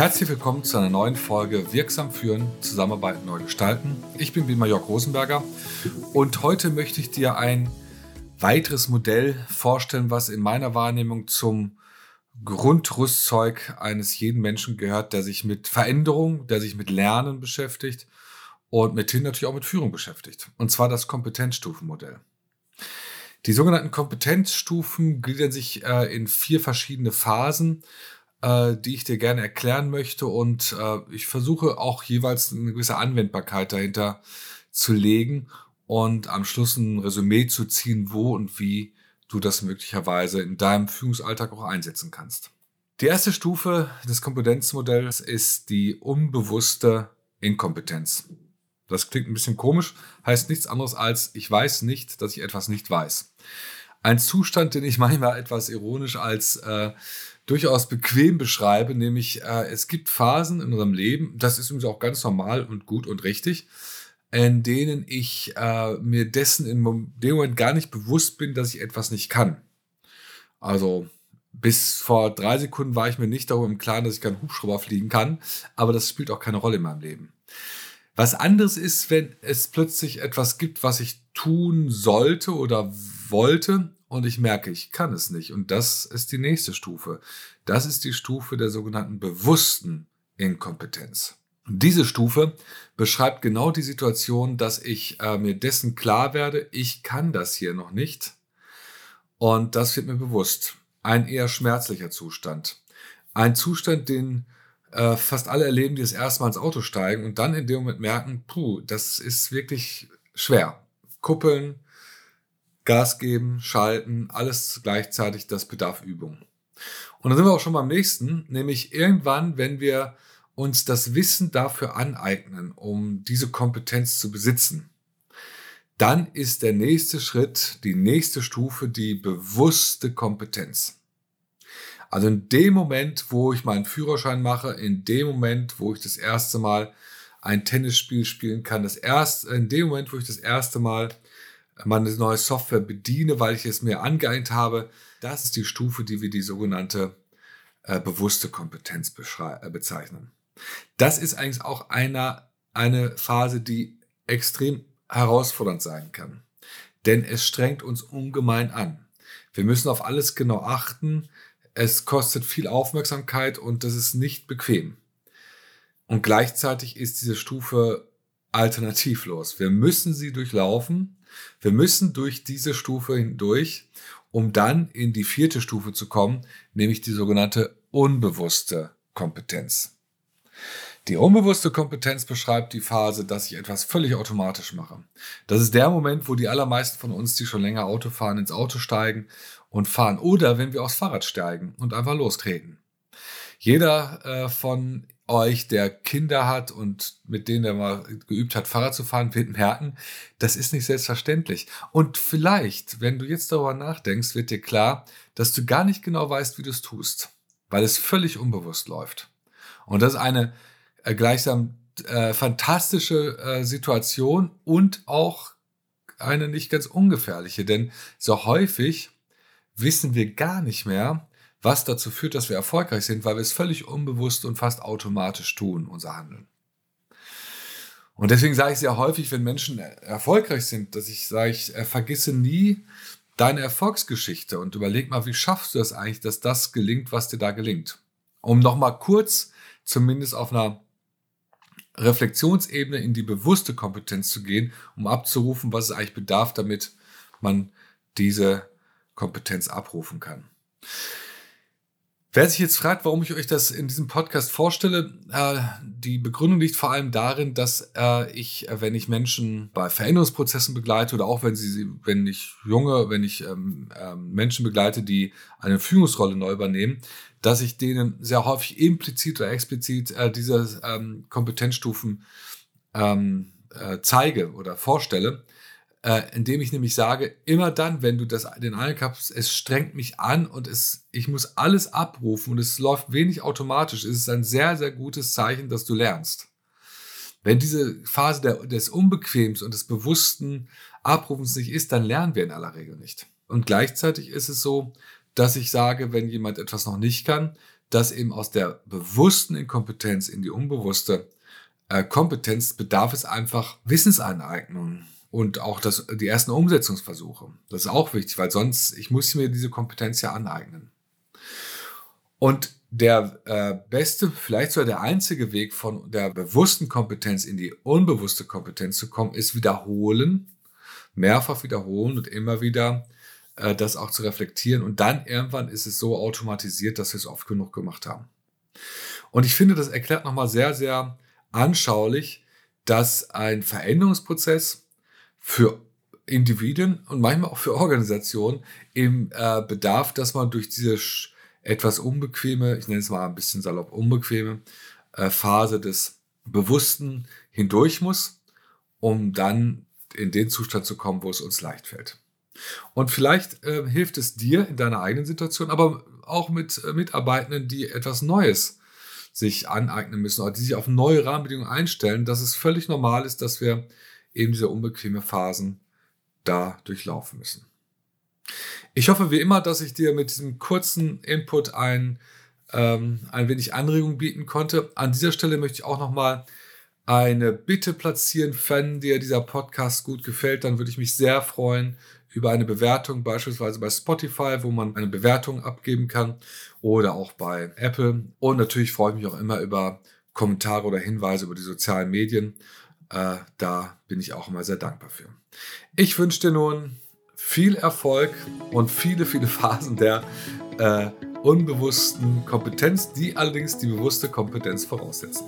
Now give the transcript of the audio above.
Herzlich willkommen zu einer neuen Folge Wirksam führen, Zusammenarbeit neu gestalten. Ich bin Wilmar Jörg Rosenberger und heute möchte ich dir ein weiteres Modell vorstellen, was in meiner Wahrnehmung zum Grundrüstzeug eines jeden Menschen gehört, der sich mit Veränderung, der sich mit Lernen beschäftigt und mithin natürlich auch mit Führung beschäftigt. Und zwar das Kompetenzstufenmodell. Die sogenannten Kompetenzstufen gliedern sich äh, in vier verschiedene Phasen, äh, die ich dir gerne erklären möchte. Und äh, ich versuche auch jeweils eine gewisse Anwendbarkeit dahinter zu legen und am Schluss ein Resümee zu ziehen, wo und wie du das möglicherweise in deinem Führungsalltag auch einsetzen kannst. Die erste Stufe des Kompetenzmodells ist die unbewusste Inkompetenz. Das klingt ein bisschen komisch, heißt nichts anderes als, ich weiß nicht, dass ich etwas nicht weiß. Ein Zustand, den ich manchmal etwas ironisch als äh, durchaus bequem beschreibe, nämlich äh, es gibt Phasen in unserem Leben, das ist übrigens auch ganz normal und gut und richtig, in denen ich äh, mir dessen in dem Moment gar nicht bewusst bin, dass ich etwas nicht kann. Also bis vor drei Sekunden war ich mir nicht darüber im Klaren, dass ich keinen Hubschrauber fliegen kann, aber das spielt auch keine Rolle in meinem Leben. Was anderes ist, wenn es plötzlich etwas gibt, was ich tun sollte oder wollte und ich merke, ich kann es nicht. Und das ist die nächste Stufe. Das ist die Stufe der sogenannten bewussten Inkompetenz. Diese Stufe beschreibt genau die Situation, dass ich äh, mir dessen klar werde, ich kann das hier noch nicht. Und das wird mir bewusst. Ein eher schmerzlicher Zustand. Ein Zustand, den äh, fast alle erleben, die das erste Mal ins Auto steigen und dann in dem Moment merken, puh, das ist wirklich schwer. Kuppeln, Gas geben, schalten, alles gleichzeitig, das bedarf Übung. Und dann sind wir auch schon beim nächsten, nämlich irgendwann, wenn wir uns das Wissen dafür aneignen, um diese Kompetenz zu besitzen, dann ist der nächste Schritt, die nächste Stufe die bewusste Kompetenz. Also in dem Moment, wo ich meinen Führerschein mache, in dem Moment, wo ich das erste Mal ein Tennisspiel spielen kann, das erste, in dem Moment, wo ich das erste Mal meine neue Software bediene, weil ich es mir angeeignet habe, das ist die Stufe, die wir die sogenannte äh, bewusste Kompetenz äh, bezeichnen. Das ist eigentlich auch einer, eine Phase, die extrem herausfordernd sein kann. Denn es strengt uns ungemein an. Wir müssen auf alles genau achten. Es kostet viel Aufmerksamkeit und das ist nicht bequem. Und gleichzeitig ist diese Stufe alternativlos. Wir müssen sie durchlaufen. Wir müssen durch diese Stufe hindurch, um dann in die vierte Stufe zu kommen, nämlich die sogenannte unbewusste Kompetenz. Die unbewusste Kompetenz beschreibt die Phase, dass ich etwas völlig automatisch mache. Das ist der Moment, wo die allermeisten von uns, die schon länger Auto fahren, ins Auto steigen und fahren. Oder wenn wir aufs Fahrrad steigen und einfach lostreten. Jeder äh, von euch, der Kinder hat und mit denen er mal geübt hat, Fahrrad zu fahren, wird merken, das ist nicht selbstverständlich. Und vielleicht, wenn du jetzt darüber nachdenkst, wird dir klar, dass du gar nicht genau weißt, wie du es tust, weil es völlig unbewusst läuft. Und das ist eine äh, gleichsam äh, fantastische äh, Situation und auch eine nicht ganz ungefährliche, denn so häufig wissen wir gar nicht mehr, was dazu führt, dass wir erfolgreich sind, weil wir es völlig unbewusst und fast automatisch tun, unser Handeln. Und deswegen sage ich sehr häufig, wenn Menschen erfolgreich sind, dass ich sage, ich äh, vergesse nie deine Erfolgsgeschichte und überleg mal, wie schaffst du das eigentlich, dass das gelingt, was dir da gelingt. Um nochmal kurz, zumindest auf einer Reflexionsebene in die bewusste Kompetenz zu gehen, um abzurufen, was es eigentlich bedarf, damit man diese Kompetenz abrufen kann. Wer sich jetzt fragt, warum ich euch das in diesem Podcast vorstelle, äh, die Begründung liegt vor allem darin, dass äh, ich, äh, wenn ich Menschen bei Veränderungsprozessen begleite oder auch wenn sie, wenn ich junge, wenn ich ähm, ähm, Menschen begleite, die eine Führungsrolle neu übernehmen, dass ich denen sehr häufig implizit oder explizit äh, diese ähm, Kompetenzstufen ähm, äh, zeige oder vorstelle äh, indem ich nämlich sage, immer dann, wenn du das, den hast, es strengt mich an und es, ich muss alles abrufen und es läuft wenig automatisch, ist es ein sehr, sehr gutes Zeichen, dass du lernst. Wenn diese Phase der, des Unbequems und des bewussten Abrufens nicht ist, dann lernen wir in aller Regel nicht. Und gleichzeitig ist es so, dass ich sage, wenn jemand etwas noch nicht kann, dass eben aus der bewussten Inkompetenz in die unbewusste äh, Kompetenz bedarf es einfach Wissensaneignung und auch das, die ersten Umsetzungsversuche. Das ist auch wichtig, weil sonst, ich muss mir diese Kompetenz ja aneignen. Und der äh, beste, vielleicht sogar der einzige Weg von der bewussten Kompetenz in die unbewusste Kompetenz zu kommen, ist wiederholen, mehrfach wiederholen und immer wieder äh, das auch zu reflektieren. Und dann irgendwann ist es so automatisiert, dass wir es oft genug gemacht haben. Und ich finde, das erklärt nochmal sehr, sehr anschaulich, dass ein Veränderungsprozess für Individuen und manchmal auch für Organisationen eben äh, bedarf, dass man durch diese etwas unbequeme, ich nenne es mal ein bisschen salopp unbequeme äh, Phase des Bewussten hindurch muss, um dann in den Zustand zu kommen, wo es uns leicht fällt. Und vielleicht äh, hilft es dir in deiner eigenen Situation, aber auch mit äh, Mitarbeitenden, die etwas Neues sich aneignen müssen oder die sich auf neue Rahmenbedingungen einstellen, dass es völlig normal ist, dass wir eben diese unbequeme Phasen da durchlaufen müssen. Ich hoffe wie immer, dass ich dir mit diesem kurzen Input ein, ähm, ein wenig Anregung bieten konnte. An dieser Stelle möchte ich auch nochmal eine Bitte platzieren. Wenn dir dieser Podcast gut gefällt, dann würde ich mich sehr freuen über eine Bewertung, beispielsweise bei Spotify, wo man eine Bewertung abgeben kann oder auch bei Apple. Und natürlich freue ich mich auch immer über Kommentare oder Hinweise über die sozialen Medien. Äh, da bin ich auch immer sehr dankbar für. Ich wünsche dir nun viel Erfolg und viele, viele Phasen der äh, unbewussten Kompetenz, die allerdings die bewusste Kompetenz voraussetzen.